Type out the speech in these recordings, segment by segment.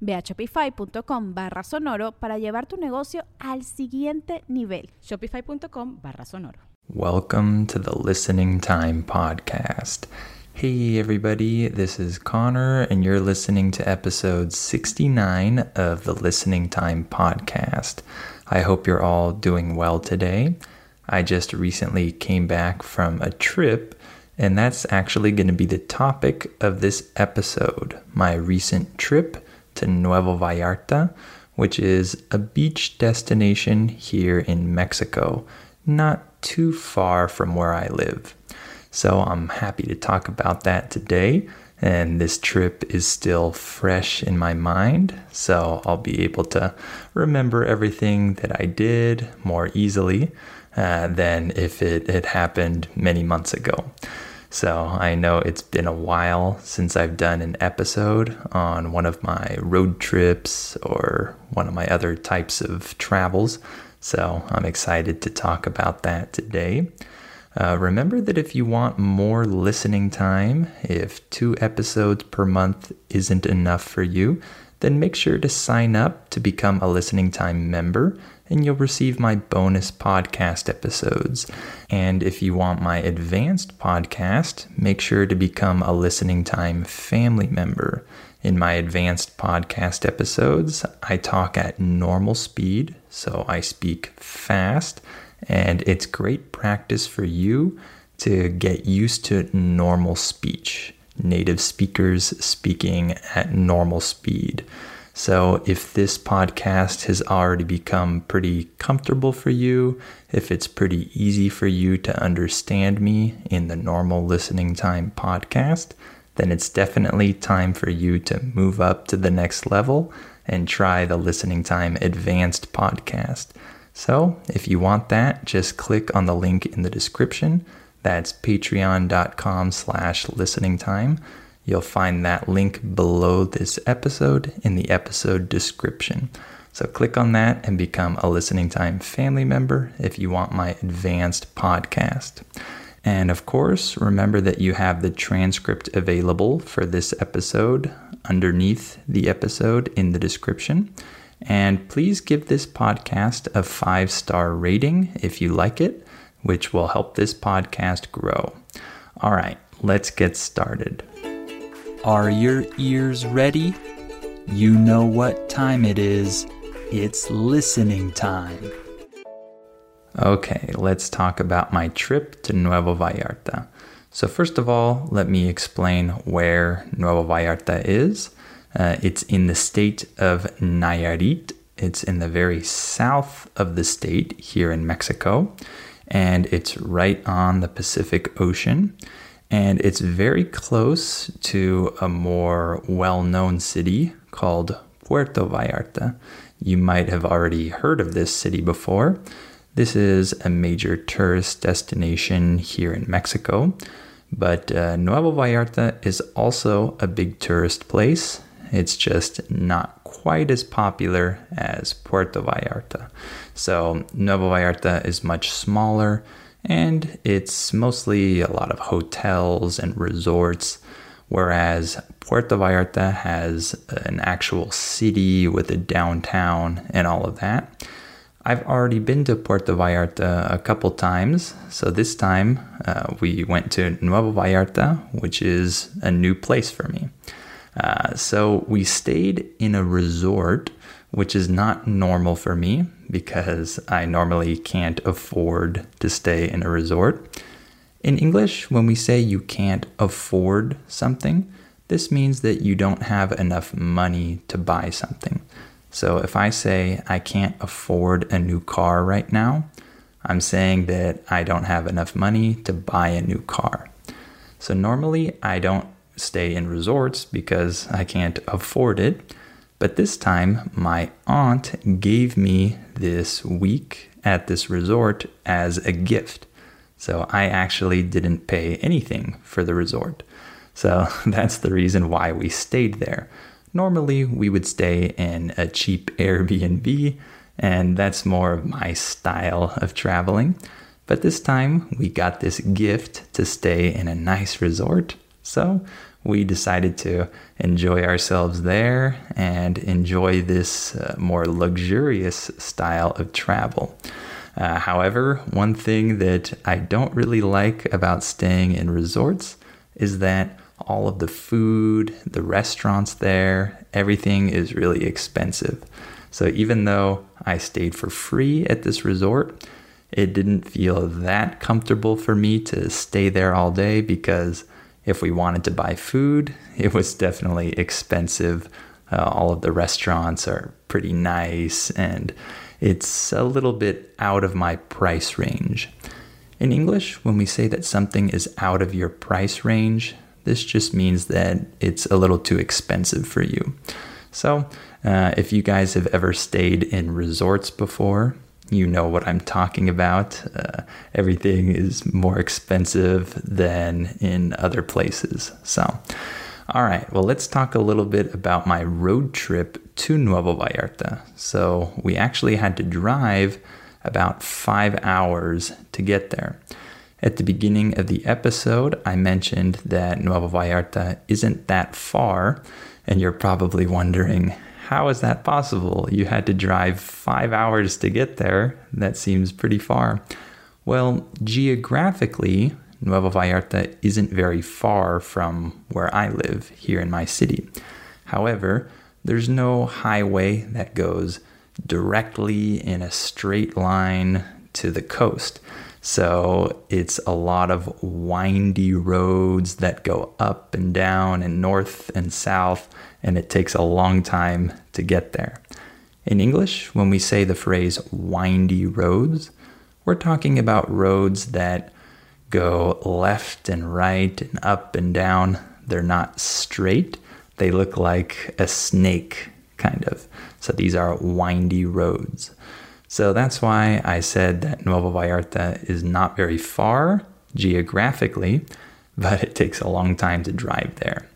Ve a shopify.com barra sonoro para llevar tu negocio al siguiente nivel. Shopify.com barra sonoro. Welcome to the Listening Time Podcast. Hey, everybody, this is Connor, and you're listening to episode 69 of the Listening Time Podcast. I hope you're all doing well today. I just recently came back from a trip and that's actually going to be the topic of this episode my recent trip to Nuevo Vallarta, which is a beach destination here in Mexico, not too far from where I live. So I'm happy to talk about that today. And this trip is still fresh in my mind, so I'll be able to remember everything that I did more easily uh, than if it had happened many months ago. So I know it's been a while since I've done an episode on one of my road trips or one of my other types of travels. So I'm excited to talk about that today. Uh, remember that if you want more listening time, if two episodes per month isn't enough for you, then make sure to sign up to become a listening time member and you'll receive my bonus podcast episodes. And if you want my advanced podcast, make sure to become a listening time family member. In my advanced podcast episodes, I talk at normal speed, so I speak fast, and it's great practice for you to get used to normal speech, native speakers speaking at normal speed. So, if this podcast has already become pretty comfortable for you, if it's pretty easy for you to understand me in the normal listening time podcast, then it's definitely time for you to move up to the next level and try the listening time advanced podcast. So, if you want that, just click on the link in the description. That's patreon.com slash listening time You'll find that link below this episode in the episode description. So click on that and become a Listening Time family member if you want my advanced podcast. And of course, remember that you have the transcript available for this episode underneath the episode in the description. And please give this podcast a five star rating if you like it, which will help this podcast grow. All right, let's get started. Are your ears ready? You know what time it is. It's listening time. Okay, let's talk about my trip to Nuevo Vallarta. So, first of all, let me explain where Nuevo Vallarta is. Uh, it's in the state of Nayarit. It's in the very south of the state here in Mexico, and it's right on the Pacific Ocean and it's very close to a more well known city called Puerto Vallarta. You might have already heard of this city before. This is a major tourist destination here in Mexico, but uh, Nuevo Vallarta is also a big tourist place. It's just not quite as popular as Puerto Vallarta. So, Nuevo Vallarta is much smaller and it's mostly a lot of hotels and resorts, whereas Puerto Vallarta has an actual city with a downtown and all of that. I've already been to Puerto Vallarta a couple times, so this time uh, we went to Nuevo Vallarta, which is a new place for me. Uh, so we stayed in a resort, which is not normal for me because I normally can't afford to stay in a resort. In English, when we say you can't afford something, this means that you don't have enough money to buy something. So if I say I can't afford a new car right now, I'm saying that I don't have enough money to buy a new car. So normally I don't stay in resorts because I can't afford it. But this time, my aunt gave me this week at this resort as a gift. So I actually didn't pay anything for the resort. So that's the reason why we stayed there. Normally, we would stay in a cheap Airbnb, and that's more of my style of traveling. But this time, we got this gift to stay in a nice resort. So we decided to enjoy ourselves there and enjoy this uh, more luxurious style of travel. Uh, however, one thing that I don't really like about staying in resorts is that all of the food, the restaurants there, everything is really expensive. So even though I stayed for free at this resort, it didn't feel that comfortable for me to stay there all day because if we wanted to buy food, it was definitely expensive. Uh, all of the restaurants are pretty nice and it's a little bit out of my price range. In English, when we say that something is out of your price range, this just means that it's a little too expensive for you. So, uh, if you guys have ever stayed in resorts before, you know what I'm talking about. Uh, everything is more expensive than in other places. So, all right, well, let's talk a little bit about my road trip to Nuevo Vallarta. So, we actually had to drive about five hours to get there. At the beginning of the episode, I mentioned that Nuevo Vallarta isn't that far, and you're probably wondering how is that possible? You had to drive five hours to get there. That seems pretty far. Well, geographically, Nueva Vallarta isn't very far from where I live here in my city. However, there's no highway that goes directly in a straight line to the coast. So it's a lot of windy roads that go up and down and north and south, and it takes a long time to get there. In English, when we say the phrase windy roads, we're talking about roads that go left and right and up and down. They're not straight, they look like a snake, kind of. So these are windy roads. So that's why I said that Nuevo Vallarta is not very far geographically, but it takes a long time to drive there.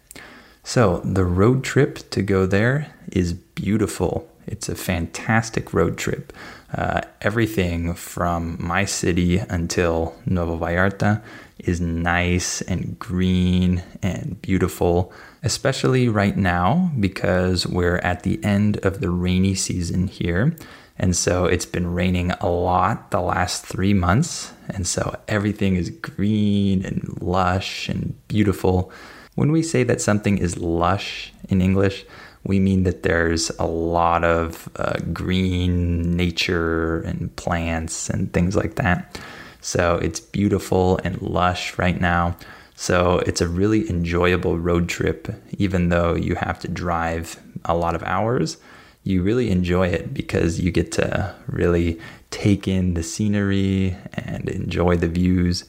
So the road trip to go there is beautiful. It's a fantastic road trip. Uh, everything from my city until Nuevo Vallarta is nice and green and beautiful, especially right now because we're at the end of the rainy season here. And so it's been raining a lot the last three months. And so everything is green and lush and beautiful. When we say that something is lush in English, we mean that there's a lot of uh, green nature and plants and things like that. So it's beautiful and lush right now. So it's a really enjoyable road trip, even though you have to drive a lot of hours you really enjoy it because you get to really take in the scenery and enjoy the views.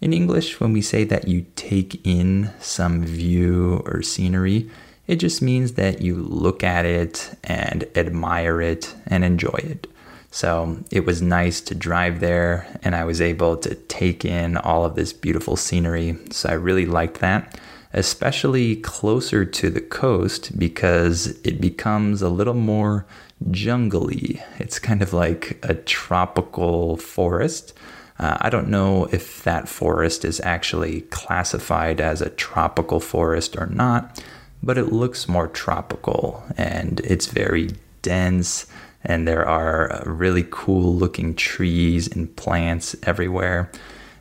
In English, when we say that you take in some view or scenery, it just means that you look at it and admire it and enjoy it. So it was nice to drive there and I was able to take in all of this beautiful scenery. So I really liked that especially closer to the coast because it becomes a little more jungly. It's kind of like a tropical forest. Uh, I don't know if that forest is actually classified as a tropical forest or not, but it looks more tropical and it's very dense and there are really cool looking trees and plants everywhere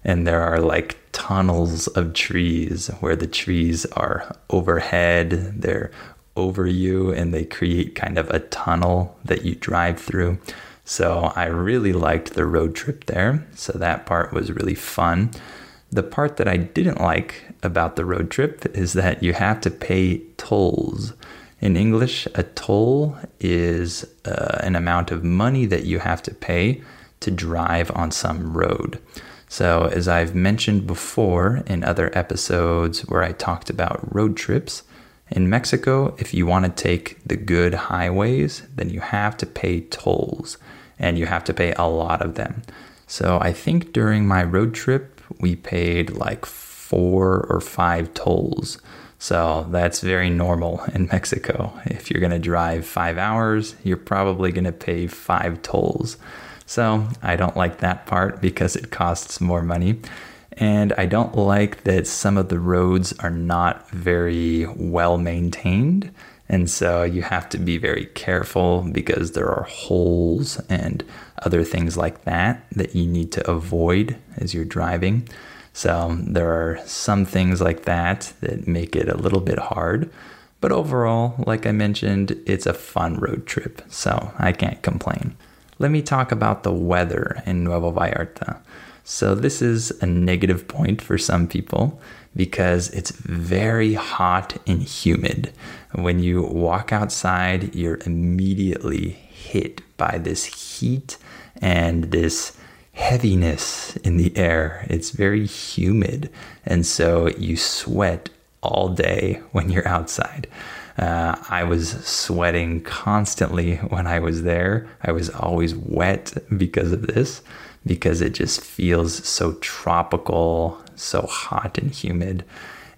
and there are like tunnels of trees where the trees are overhead, they're over you, and they create kind of a tunnel that you drive through. So I really liked the road trip there. So that part was really fun. The part that I didn't like about the road trip is that you have to pay tolls. In English, a toll is uh, an amount of money that you have to pay to drive on some road. So, as I've mentioned before in other episodes where I talked about road trips, in Mexico, if you want to take the good highways, then you have to pay tolls and you have to pay a lot of them. So, I think during my road trip, we paid like four or five tolls. So that's very normal in Mexico. If you're going to drive five hours, you're probably going to pay five tolls. So I don't like that part because it costs more money. And I don't like that some of the roads are not very well maintained. And so you have to be very careful because there are holes and other things like that that you need to avoid as you're driving. So there are some things like that that make it a little bit hard. But overall, like I mentioned, it's a fun road trip, so I can't complain. Let me talk about the weather in Nuevo Vallarta. So, this is a negative point for some people because it's very hot and humid. When you walk outside, you're immediately hit by this heat and this heaviness in the air. It's very humid. And so you sweat all day when you're outside. Uh, I was sweating constantly when I was there. I was always wet because of this, because it just feels so tropical, so hot and humid.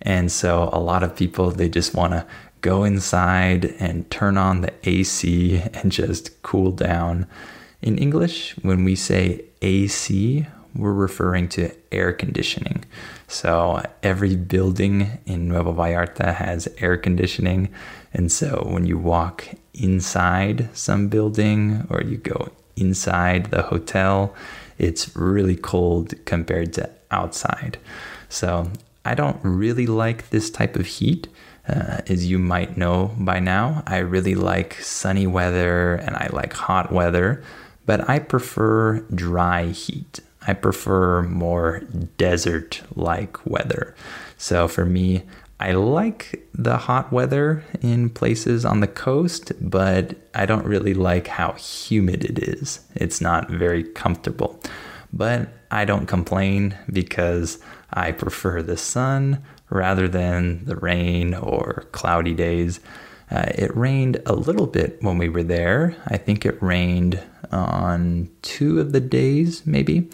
And so a lot of people, they just want to go inside and turn on the AC and just cool down. In English, when we say AC, we're referring to air conditioning. So every building in Nueva Vallarta has air conditioning. And so when you walk inside some building or you go inside the hotel, it's really cold compared to outside. So I don't really like this type of heat. Uh, as you might know by now, I really like sunny weather and I like hot weather but I prefer dry heat. I prefer more desert like weather. So for me, I like the hot weather in places on the coast, but I don't really like how humid it is. It's not very comfortable. But I don't complain because I prefer the sun rather than the rain or cloudy days. Uh, it rained a little bit when we were there. I think it rained on two of the days, maybe,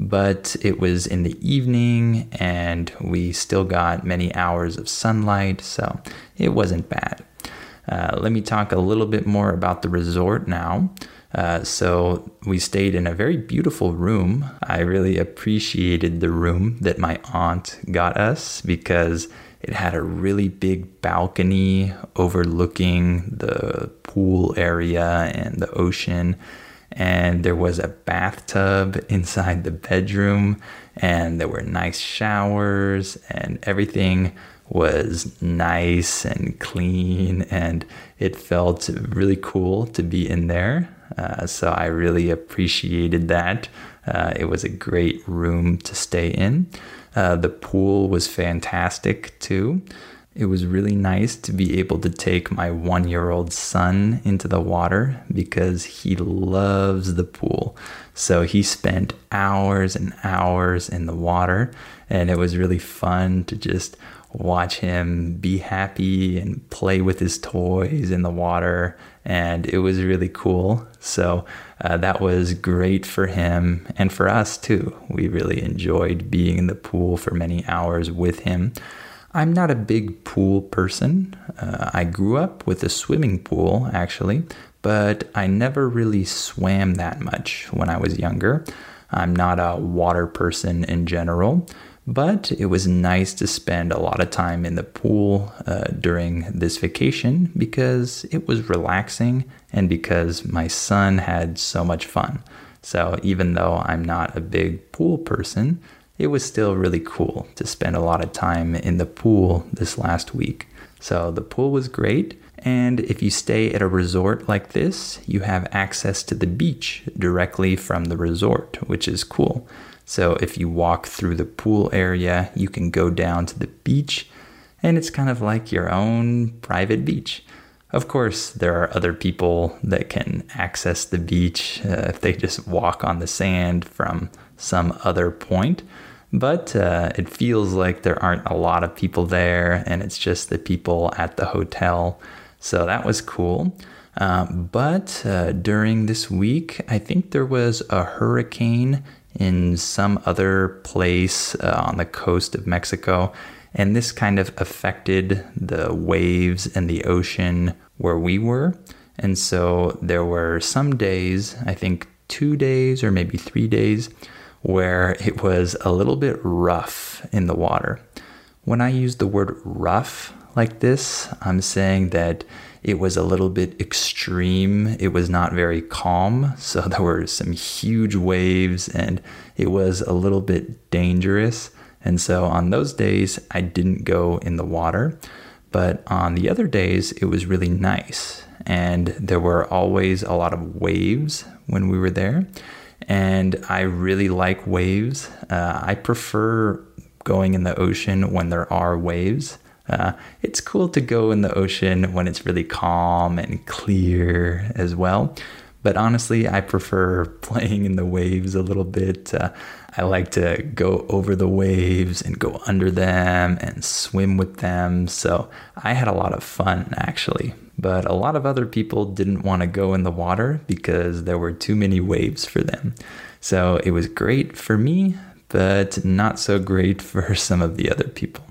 but it was in the evening and we still got many hours of sunlight, so it wasn't bad. Uh, let me talk a little bit more about the resort now. Uh, so we stayed in a very beautiful room. I really appreciated the room that my aunt got us because it had a really big balcony overlooking the pool area and the ocean. And there was a bathtub inside the bedroom, and there were nice showers, and everything was nice and clean, and it felt really cool to be in there. Uh, so I really appreciated that. Uh, it was a great room to stay in. Uh, the pool was fantastic too. It was really nice to be able to take my one year old son into the water because he loves the pool. So he spent hours and hours in the water, and it was really fun to just watch him be happy and play with his toys in the water. And it was really cool. So uh, that was great for him and for us too. We really enjoyed being in the pool for many hours with him. I'm not a big pool person. Uh, I grew up with a swimming pool, actually, but I never really swam that much when I was younger. I'm not a water person in general. But it was nice to spend a lot of time in the pool uh, during this vacation because it was relaxing and because my son had so much fun. So even though I'm not a big pool person, it was still really cool to spend a lot of time in the pool this last week. So the pool was great. And if you stay at a resort like this, you have access to the beach directly from the resort, which is cool. So if you walk through the pool area, you can go down to the beach, and it's kind of like your own private beach. Of course, there are other people that can access the beach uh, if they just walk on the sand from some other point. But uh, it feels like there aren't a lot of people there, and it's just the people at the hotel. So that was cool. Uh, but uh, during this week, I think there was a hurricane in some other place uh, on the coast of Mexico. And this kind of affected the waves and the ocean where we were. And so there were some days, I think two days or maybe three days, where it was a little bit rough in the water. When I use the word rough like this, I'm saying that it was a little bit extreme. It was not very calm. So there were some huge waves and it was a little bit dangerous. And so on those days, I didn't go in the water. But on the other days, it was really nice. And there were always a lot of waves when we were there. And I really like waves. Uh, I prefer going in the ocean when there are waves. Uh, it's cool to go in the ocean when it's really calm and clear as well. But honestly, I prefer playing in the waves a little bit. Uh, I like to go over the waves and go under them and swim with them. So I had a lot of fun actually. But a lot of other people didn't want to go in the water because there were too many waves for them. So it was great for me, but not so great for some of the other people.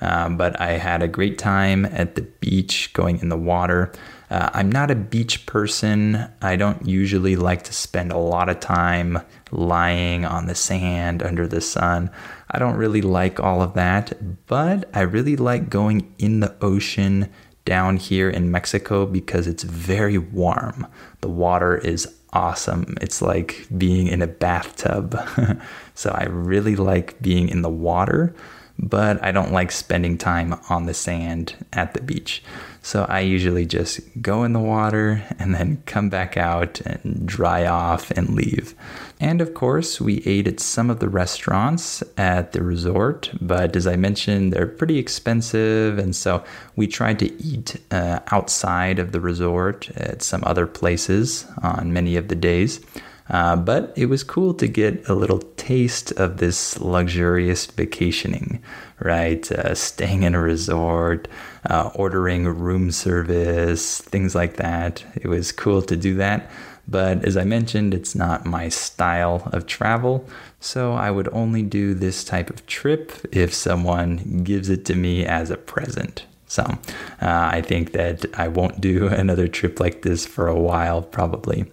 Um, but I had a great time at the beach going in the water. Uh, I'm not a beach person. I don't usually like to spend a lot of time lying on the sand under the sun. I don't really like all of that, but I really like going in the ocean down here in Mexico because it's very warm. The water is awesome. It's like being in a bathtub. so I really like being in the water but I don't like spending time on the sand at the beach. So I usually just go in the water and then come back out and dry off and leave. And of course, we ate at some of the restaurants at the resort, but as I mentioned, they're pretty expensive. And so we tried to eat uh, outside of the resort at some other places on many of the days. Uh, but it was cool to get a little taste of this luxurious vacationing, right? Uh, staying in a resort, uh, ordering room service, things like that. It was cool to do that. But as I mentioned, it's not my style of travel. So I would only do this type of trip if someone gives it to me as a present. So uh, I think that I won't do another trip like this for a while, probably.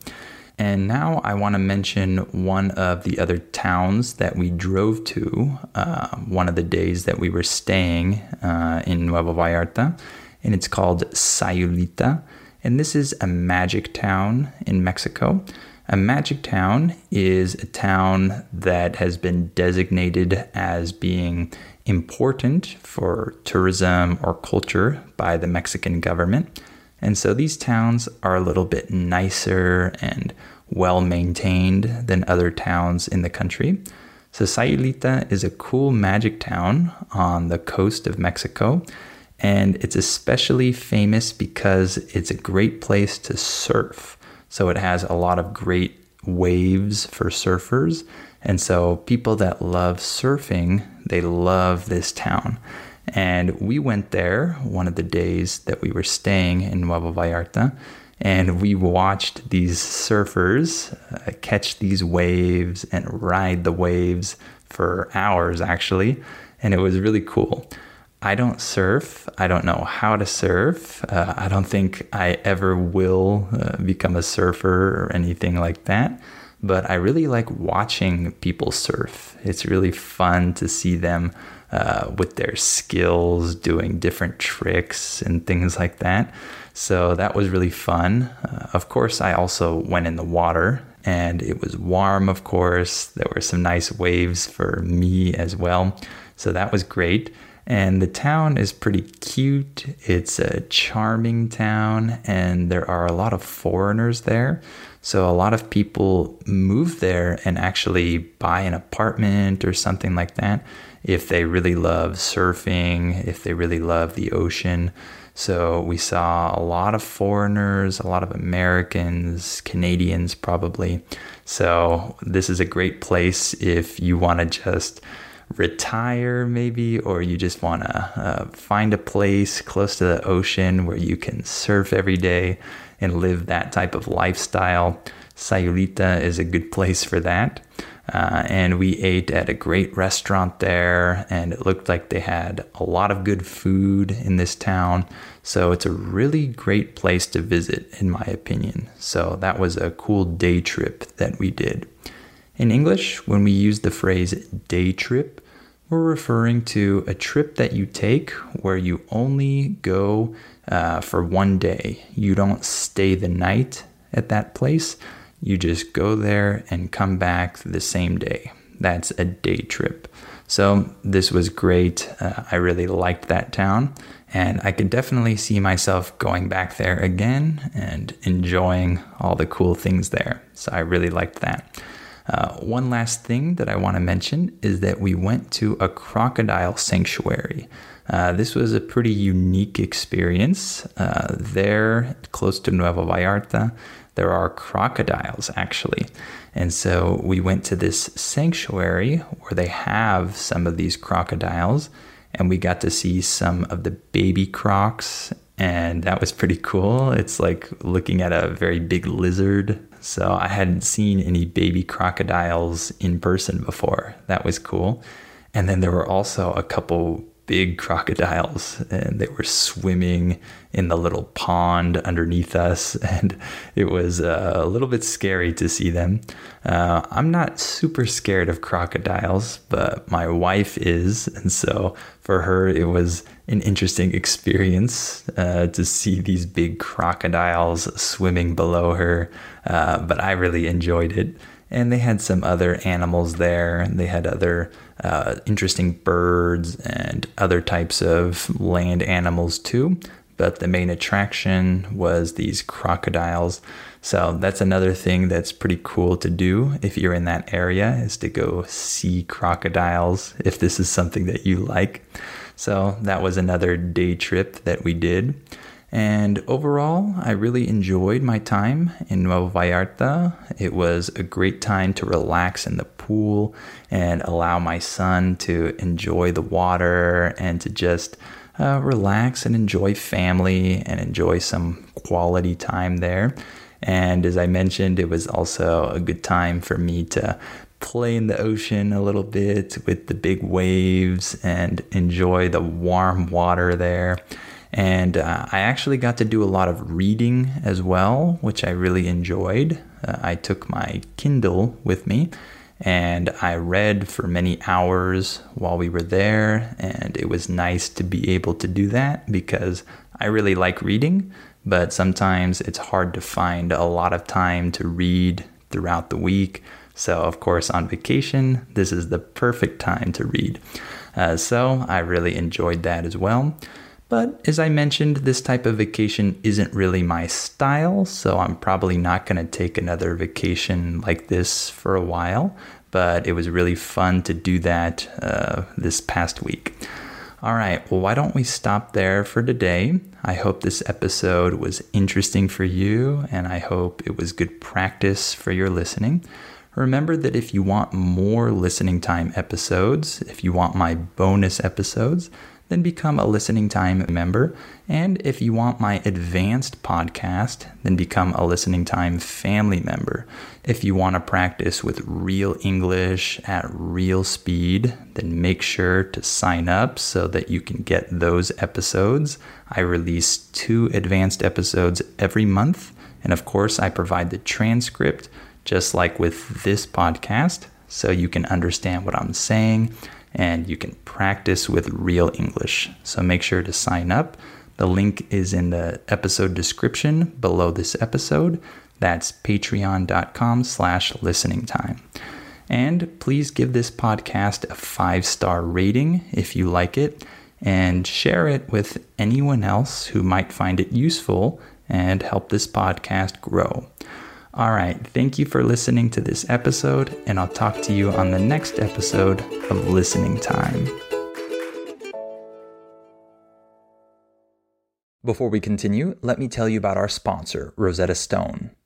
And now I want to mention one of the other towns that we drove to uh, one of the days that we were staying uh, in Nuevo Vallarta, and it's called Sayulita. And this is a magic town in Mexico. A magic town is a town that has been designated as being important for tourism or culture by the Mexican government. And so these towns are a little bit nicer and well maintained than other towns in the country. So Sayulita is a cool magic town on the coast of Mexico, and it's especially famous because it's a great place to surf. So it has a lot of great waves for surfers, and so people that love surfing, they love this town. And we went there one of the days that we were staying in Nuevo Vallarta, and we watched these surfers uh, catch these waves and ride the waves for hours actually. And it was really cool. I don't surf. I don't know how to surf. Uh, i don't think i ever will uh, become a surfer or anything like that. But i really like watching people surf. It's really fun to see them uh, with their skills doing different tricks and things like that so that was really fun. Uh, of course, I also went in the water and it was warm, of course. There were some nice waves for me as well. So that was great. And the town is pretty cute. It's a charming town, and there are a lot of foreigners there. So a lot of people move there and actually buy an apartment or something like that if they really love surfing, if they really love the ocean. So we saw a lot of foreigners, a lot of Americans, Canadians probably. So this is a great place if you want to just retire maybe or you just want to uh, find a place close to the ocean where you can surf every day and live that type of lifestyle. Sayulita is a good place for that. Uh, and we ate at a great restaurant there, and it looked like they had a lot of good food in this town. So it's a really great place to visit, in my opinion. So that was a cool day trip that we did. In English, when we use the phrase day trip, we're referring to a trip that you take where you only go uh, for one day. You don't stay the night at that place. You just go there and come back the same day. That's a day trip. So this was great. Uh, I really liked that town, and I could definitely see myself going back there again and enjoying all the cool things there. So I really liked that. Uh, one last thing that I want to mention is that we went to a crocodile sanctuary. Uh, this was a pretty unique experience. Uh, there, close to Nuevo Vallarta, there are crocodiles actually. And so we went to this sanctuary where they have some of these crocodiles, and we got to see some of the baby crocs, and that was pretty cool. It's like looking at a very big lizard. So I hadn't seen any baby crocodiles in person before. That was cool. And then there were also a couple big crocodiles and they were swimming in the little pond underneath us and it was uh, a little bit scary to see them. Uh, i'm not super scared of crocodiles but my wife is and so for her it was an interesting experience uh, to see these big crocodiles swimming below her uh, but i really enjoyed it. And they had some other animals there and they had other uh, interesting birds and other types of land animals too. But the main attraction was these crocodiles. So that's another thing that's pretty cool to do if you're in that area is to go see crocodiles if this is something that you like. So that was another day trip that we did and overall, I really enjoyed my time in Nuevo Vallarta. It was a great time to relax in the pool and allow my son to enjoy the water and to just uh, relax and enjoy family and enjoy some quality time there. And as I mentioned, it was also a good time for me to play in the ocean a little bit with the big waves and enjoy the warm water there. And uh, I actually got to do a lot of reading as well, which I really enjoyed. Uh, I took my Kindle with me and I read for many hours while we were there. And it was nice to be able to do that because I really like reading, but sometimes it's hard to find a lot of time to read throughout the week. So, of course, on vacation, this is the perfect time to read. Uh, so, I really enjoyed that as well. But as I mentioned, this type of vacation isn't really my style, so I'm probably not going to take another vacation like this for a while. But it was really fun to do that uh, this past week. All right, well, why don't we stop there for today? I hope this episode was interesting for you, and I hope it was good practice for your listening. Remember that if you want more listening time episodes, if you want my bonus episodes, then become a listening time member. And if you want my advanced podcast, then become a listening time family member. If you want to practice with real English at real speed, then make sure to sign up so that you can get those episodes. I release two advanced episodes every month. And of course, I provide the transcript, just like with this podcast, so you can understand what I'm saying and you can practice with real English. So make sure to sign up. The link is in the episode description below this episode. That's patreon.com slash listening time. And please give this podcast a five star rating if you like it and share it with anyone else who might find it useful and help this podcast grow. All right, thank you for listening to this episode, and I'll talk to you on the next episode of Listening Time. Before we continue, let me tell you about our sponsor, Rosetta Stone.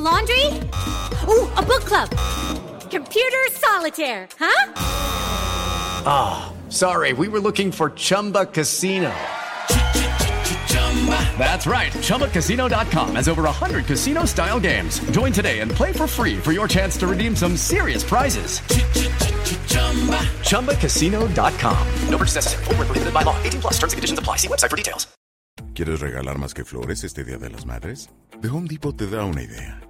A laundry? Ooh, a book club. Computer solitaire, huh? Ah, oh, sorry, we were looking for Chumba Casino. That's right. ChumbaCasino.com has over 100 casino style games. Join today and play for free for your chance to redeem some serious prizes. ChumbaCasino.com. No purchase necessary. Full prohibited by law. 18 plus terms and conditions apply. See website for details. ¿Quieres regalar más que flores este Día de las Madres? The Home Depot te da una idea.